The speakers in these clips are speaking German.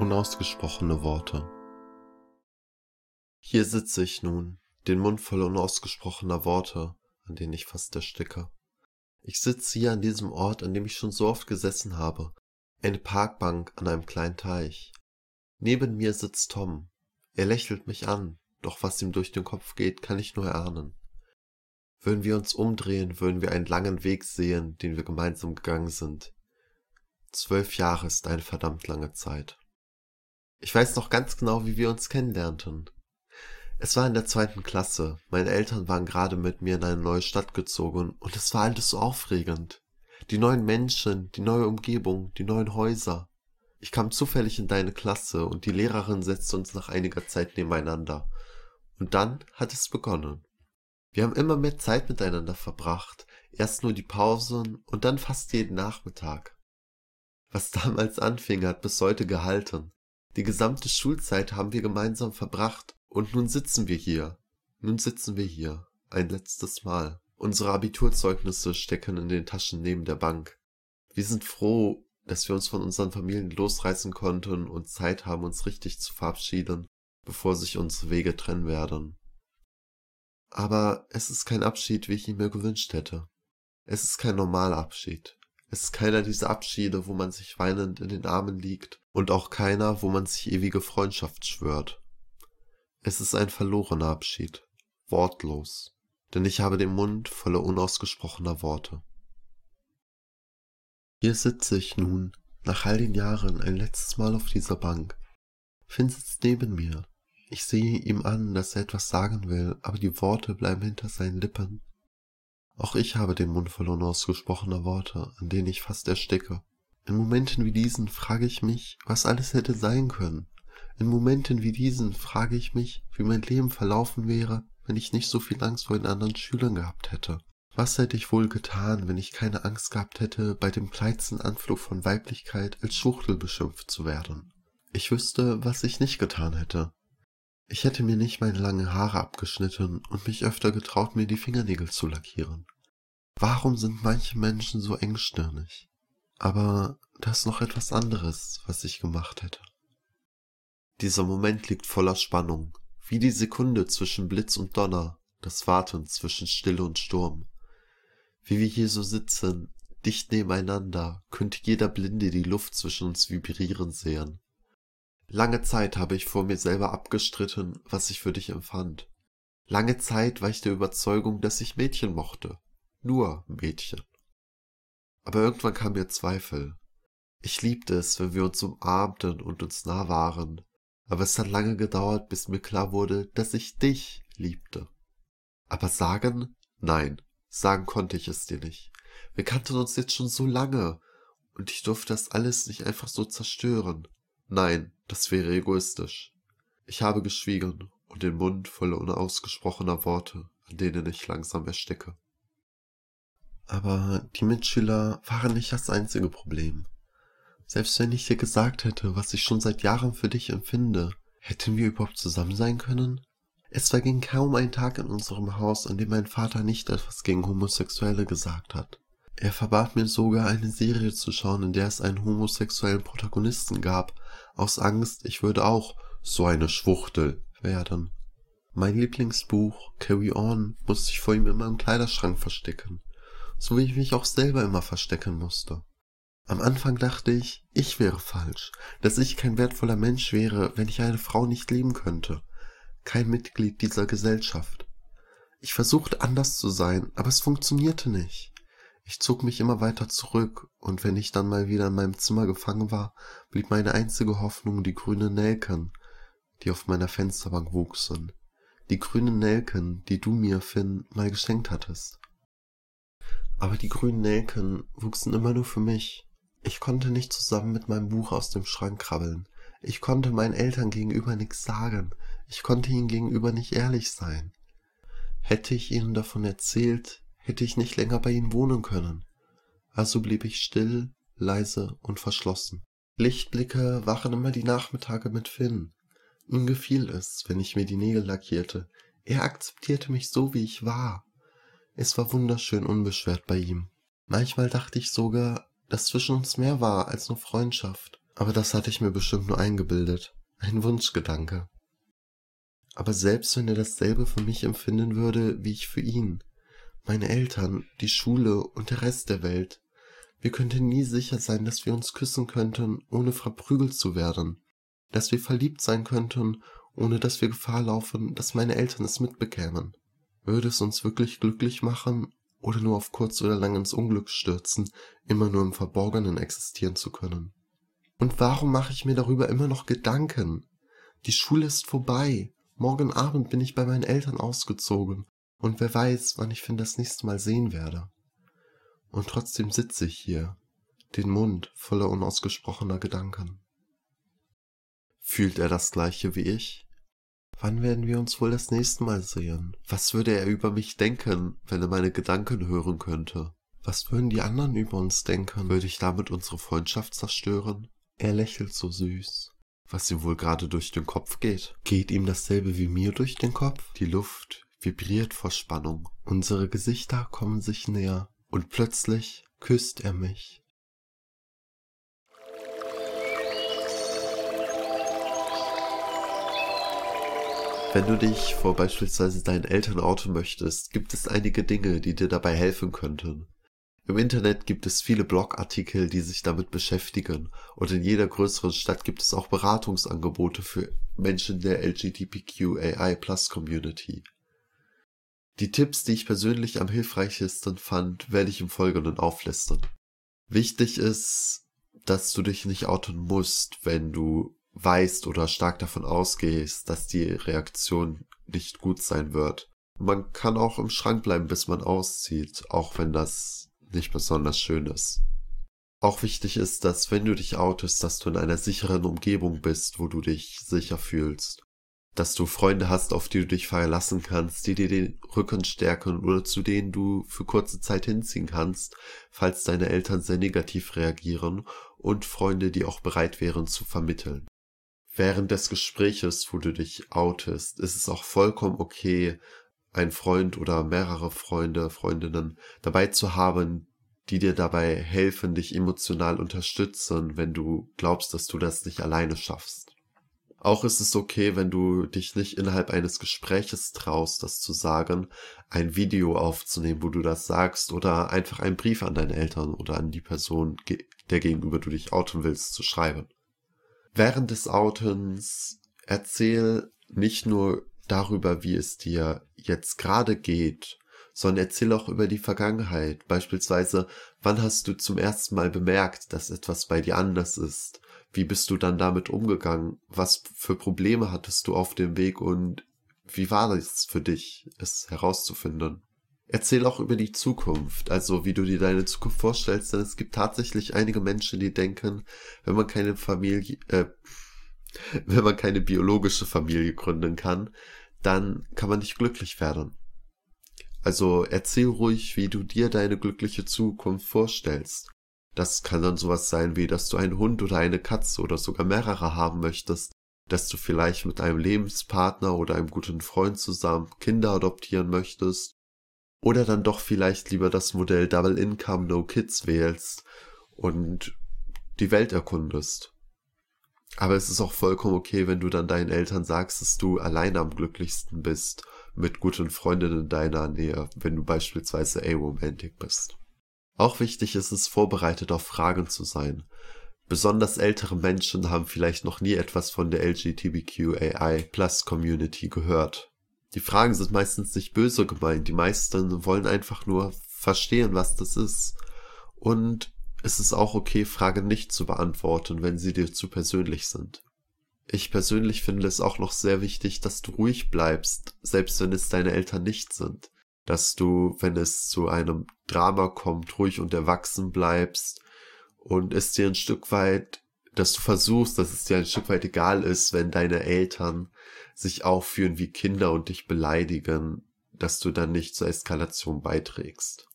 Unausgesprochene Worte Hier sitze ich nun, den Mund voll unausgesprochener Worte, an denen ich fast ersticke. Ich sitze hier an diesem Ort, an dem ich schon so oft gesessen habe, eine Parkbank an einem kleinen Teich. Neben mir sitzt Tom. Er lächelt mich an, doch was ihm durch den Kopf geht, kann ich nur erahnen. Würden wir uns umdrehen, würden wir einen langen Weg sehen, den wir gemeinsam gegangen sind. Zwölf Jahre ist eine verdammt lange Zeit. Ich weiß noch ganz genau, wie wir uns kennenlernten. Es war in der zweiten Klasse. Meine Eltern waren gerade mit mir in eine neue Stadt gezogen und es war alles so aufregend. Die neuen Menschen, die neue Umgebung, die neuen Häuser. Ich kam zufällig in deine Klasse und die Lehrerin setzte uns nach einiger Zeit nebeneinander. Und dann hat es begonnen. Wir haben immer mehr Zeit miteinander verbracht, erst nur die Pausen und dann fast jeden Nachmittag. Was damals anfing, hat bis heute gehalten. Die gesamte Schulzeit haben wir gemeinsam verbracht und nun sitzen wir hier. Nun sitzen wir hier. Ein letztes Mal. Unsere Abiturzeugnisse stecken in den Taschen neben der Bank. Wir sind froh, dass wir uns von unseren Familien losreißen konnten und Zeit haben, uns richtig zu verabschieden, bevor sich unsere Wege trennen werden. Aber es ist kein Abschied, wie ich ihn mir gewünscht hätte. Es ist kein normaler Abschied. Es ist keiner dieser Abschiede, wo man sich weinend in den Armen liegt und auch keiner, wo man sich ewige Freundschaft schwört. Es ist ein verlorener Abschied, wortlos, denn ich habe den Mund voller unausgesprochener Worte. Hier sitze ich nun, nach all den Jahren, ein letztes Mal auf dieser Bank. Finn sitzt neben mir. Ich sehe ihm an, dass er etwas sagen will, aber die Worte bleiben hinter seinen Lippen. Auch ich habe den Mund voll unausgesprochener Worte, an denen ich fast ersticke. In Momenten wie diesen frage ich mich, was alles hätte sein können. In Momenten wie diesen frage ich mich, wie mein Leben verlaufen wäre, wenn ich nicht so viel Angst vor den anderen Schülern gehabt hätte. Was hätte ich wohl getan, wenn ich keine Angst gehabt hätte, bei dem kleinsten Anflug von Weiblichkeit als Schuchtel beschimpft zu werden? Ich wüsste, was ich nicht getan hätte. Ich hätte mir nicht meine langen Haare abgeschnitten und mich öfter getraut, mir die Fingernägel zu lackieren. Warum sind manche Menschen so engstirnig? Aber da ist noch etwas anderes, was ich gemacht hätte. Dieser Moment liegt voller Spannung, wie die Sekunde zwischen Blitz und Donner, das Warten zwischen Stille und Sturm. Wie wir hier so sitzen, dicht nebeneinander, könnte jeder Blinde die Luft zwischen uns vibrieren sehen. Lange Zeit habe ich vor mir selber abgestritten, was ich für dich empfand. Lange Zeit war ich der Überzeugung, dass ich Mädchen mochte. Nur Mädchen. Aber irgendwann kam mir Zweifel. Ich liebte es, wenn wir uns umarmten und uns nah waren. Aber es hat lange gedauert, bis mir klar wurde, dass ich dich liebte. Aber sagen? Nein, sagen konnte ich es dir nicht. Wir kannten uns jetzt schon so lange, und ich durfte das alles nicht einfach so zerstören. Nein, das wäre egoistisch. Ich habe geschwiegen und den Mund voller unausgesprochener Worte, an denen ich langsam ersticke. Aber die Mitschüler waren nicht das einzige Problem. Selbst wenn ich dir gesagt hätte, was ich schon seit Jahren für dich empfinde, hätten wir überhaupt zusammen sein können? Es verging kaum ein Tag in unserem Haus, an dem mein Vater nicht etwas gegen Homosexuelle gesagt hat. Er verbat mir sogar eine Serie zu schauen, in der es einen homosexuellen Protagonisten gab, aus Angst, ich würde auch so eine Schwuchtel werden. Mein Lieblingsbuch, Carry On, musste ich vor ihm immer im Kleiderschrank verstecken, so wie ich mich auch selber immer verstecken musste. Am Anfang dachte ich, ich wäre falsch, dass ich kein wertvoller Mensch wäre, wenn ich eine Frau nicht lieben könnte, kein Mitglied dieser Gesellschaft. Ich versuchte anders zu sein, aber es funktionierte nicht. Ich zog mich immer weiter zurück, und wenn ich dann mal wieder in meinem Zimmer gefangen war, blieb meine einzige Hoffnung die grünen Nelken, die auf meiner Fensterbank wuchsen. Die grünen Nelken, die du mir, Finn, mal geschenkt hattest. Aber die grünen Nelken wuchsen immer nur für mich. Ich konnte nicht zusammen mit meinem Buch aus dem Schrank krabbeln. Ich konnte meinen Eltern gegenüber nichts sagen. Ich konnte ihnen gegenüber nicht ehrlich sein. Hätte ich ihnen davon erzählt, hätte ich nicht länger bei ihnen wohnen können. Also blieb ich still, leise und verschlossen. Lichtblicke waren immer die Nachmittage mit Finn. Ihm gefiel es, wenn ich mir die Nägel lackierte. Er akzeptierte mich so, wie ich war. Es war wunderschön unbeschwert bei ihm. Manchmal dachte ich sogar, dass zwischen uns mehr war als nur Freundschaft. Aber das hatte ich mir bestimmt nur eingebildet. Ein Wunschgedanke. Aber selbst wenn er dasselbe für mich empfinden würde, wie ich für ihn, meine Eltern, die Schule und der Rest der Welt, wir könnten nie sicher sein, dass wir uns küssen könnten, ohne verprügelt zu werden, dass wir verliebt sein könnten, ohne dass wir Gefahr laufen, dass meine Eltern es mitbekämen. Würde es uns wirklich glücklich machen oder nur auf kurz oder lang ins Unglück stürzen, immer nur im Verborgenen existieren zu können? Und warum mache ich mir darüber immer noch Gedanken? Die Schule ist vorbei. Morgen Abend bin ich bei meinen Eltern ausgezogen. Und wer weiß, wann ich Finn das nächste Mal sehen werde. Und trotzdem sitze ich hier, den Mund voller unausgesprochener Gedanken. Fühlt er das gleiche wie ich? Wann werden wir uns wohl das nächste Mal sehen? Was würde er über mich denken, wenn er meine Gedanken hören könnte? Was würden die anderen über uns denken? Würde ich damit unsere Freundschaft zerstören? Er lächelt so süß. Was ihm wohl gerade durch den Kopf geht. Geht ihm dasselbe wie mir durch den Kopf? Die Luft vibriert vor Spannung. Unsere Gesichter kommen sich näher. Und plötzlich küsst er mich. Wenn du dich vor beispielsweise deinen Eltern outen möchtest, gibt es einige Dinge, die dir dabei helfen könnten. Im Internet gibt es viele Blogartikel, die sich damit beschäftigen und in jeder größeren Stadt gibt es auch Beratungsangebote für Menschen der LGBTQAI Plus Community. Die Tipps, die ich persönlich am hilfreichsten fand, werde ich im Folgenden auflisten. Wichtig ist, dass du dich nicht outen musst, wenn du weißt oder stark davon ausgehst, dass die Reaktion nicht gut sein wird. Man kann auch im Schrank bleiben, bis man auszieht, auch wenn das nicht besonders schön ist. Auch wichtig ist, dass wenn du dich outest, dass du in einer sicheren Umgebung bist, wo du dich sicher fühlst. Dass du Freunde hast, auf die du dich verlassen kannst, die dir den Rücken stärken oder zu denen du für kurze Zeit hinziehen kannst, falls deine Eltern sehr negativ reagieren und Freunde, die auch bereit wären zu vermitteln. Während des Gespräches, wo du dich outest, ist es auch vollkommen okay, ein Freund oder mehrere Freunde, Freundinnen dabei zu haben, die dir dabei helfen, dich emotional unterstützen, wenn du glaubst, dass du das nicht alleine schaffst. Auch ist es okay, wenn du dich nicht innerhalb eines Gespräches traust, das zu sagen, ein Video aufzunehmen, wo du das sagst, oder einfach einen Brief an deine Eltern oder an die Person, der gegenüber du dich outen willst, zu schreiben. Während des Outens erzähl nicht nur darüber, wie es dir jetzt gerade geht, sondern erzähl auch über die Vergangenheit. Beispielsweise, wann hast du zum ersten Mal bemerkt, dass etwas bei dir anders ist? Wie bist du dann damit umgegangen? Was für Probleme hattest du auf dem Weg und wie war es für dich, es herauszufinden? Erzähl auch über die Zukunft, also wie du dir deine Zukunft vorstellst, denn es gibt tatsächlich einige Menschen, die denken, wenn man keine Familie, äh, wenn man keine biologische Familie gründen kann, dann kann man nicht glücklich werden. Also erzähl ruhig, wie du dir deine glückliche Zukunft vorstellst. Das kann dann sowas sein wie, dass du einen Hund oder eine Katze oder sogar mehrere haben möchtest, dass du vielleicht mit einem Lebenspartner oder einem guten Freund zusammen Kinder adoptieren möchtest, oder dann doch vielleicht lieber das Modell Double Income No Kids wählst und die Welt erkundest. Aber es ist auch vollkommen okay, wenn du dann deinen Eltern sagst, dass du alleine am glücklichsten bist, mit guten Freundinnen in deiner Nähe, wenn du beispielsweise aromantic bist. Auch wichtig ist es, vorbereitet auf Fragen zu sein. Besonders ältere Menschen haben vielleicht noch nie etwas von der LGBTQAI Plus Community gehört. Die Fragen sind meistens nicht böse gemeint, die meisten wollen einfach nur verstehen, was das ist. Und es ist auch okay, Fragen nicht zu beantworten, wenn sie dir zu persönlich sind. Ich persönlich finde es auch noch sehr wichtig, dass du ruhig bleibst, selbst wenn es deine Eltern nicht sind. Dass du, wenn es zu einem Drama kommt, ruhig und erwachsen bleibst und es dir ein Stück weit, dass du versuchst, dass es dir ein Stück weit egal ist, wenn deine Eltern sich aufführen wie Kinder und dich beleidigen, dass du dann nicht zur Eskalation beiträgst.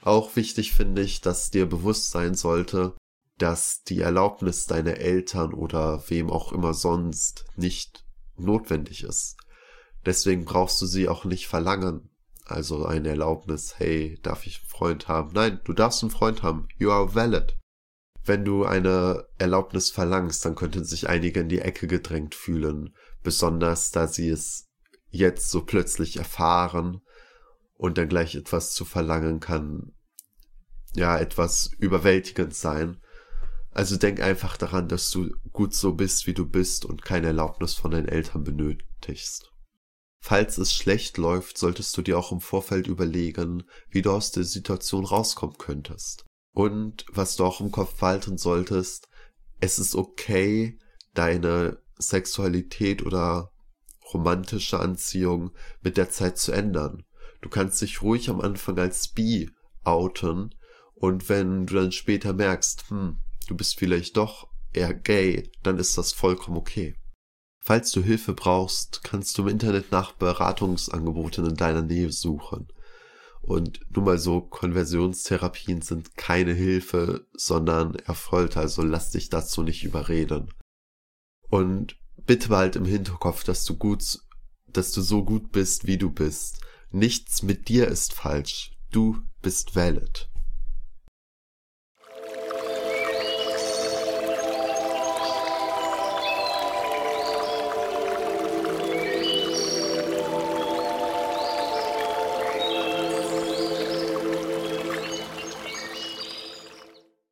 Auch wichtig finde ich, dass dir bewusst sein sollte, dass die Erlaubnis deiner Eltern oder wem auch immer sonst nicht notwendig ist. Deswegen brauchst du sie auch nicht verlangen. Also eine Erlaubnis, hey, darf ich einen Freund haben? Nein, du darfst einen Freund haben. You are valid. wenn du eine Erlaubnis verlangst, dann könnten sich einige in die Ecke gedrängt fühlen, besonders da sie es jetzt so plötzlich erfahren und dann gleich etwas zu verlangen kann, ja, etwas überwältigend sein. Also denk einfach daran, dass du gut so bist, wie du bist und keine Erlaubnis von deinen Eltern benötigst. Falls es schlecht läuft, solltest du dir auch im Vorfeld überlegen, wie du aus der Situation rauskommen könntest. Und was du auch im Kopf behalten solltest, es ist okay, deine Sexualität oder romantische Anziehung mit der Zeit zu ändern. Du kannst dich ruhig am Anfang als bi outen und wenn du dann später merkst, hm, du bist vielleicht doch eher gay, dann ist das vollkommen okay. Falls du Hilfe brauchst, kannst du im Internet nach Beratungsangeboten in deiner Nähe suchen. Und nur mal so, Konversionstherapien sind keine Hilfe, sondern Erfolg, also lass dich dazu nicht überreden. Und bitte behalt im Hinterkopf, dass du gut, dass du so gut bist, wie du bist. Nichts mit dir ist falsch. Du bist valid.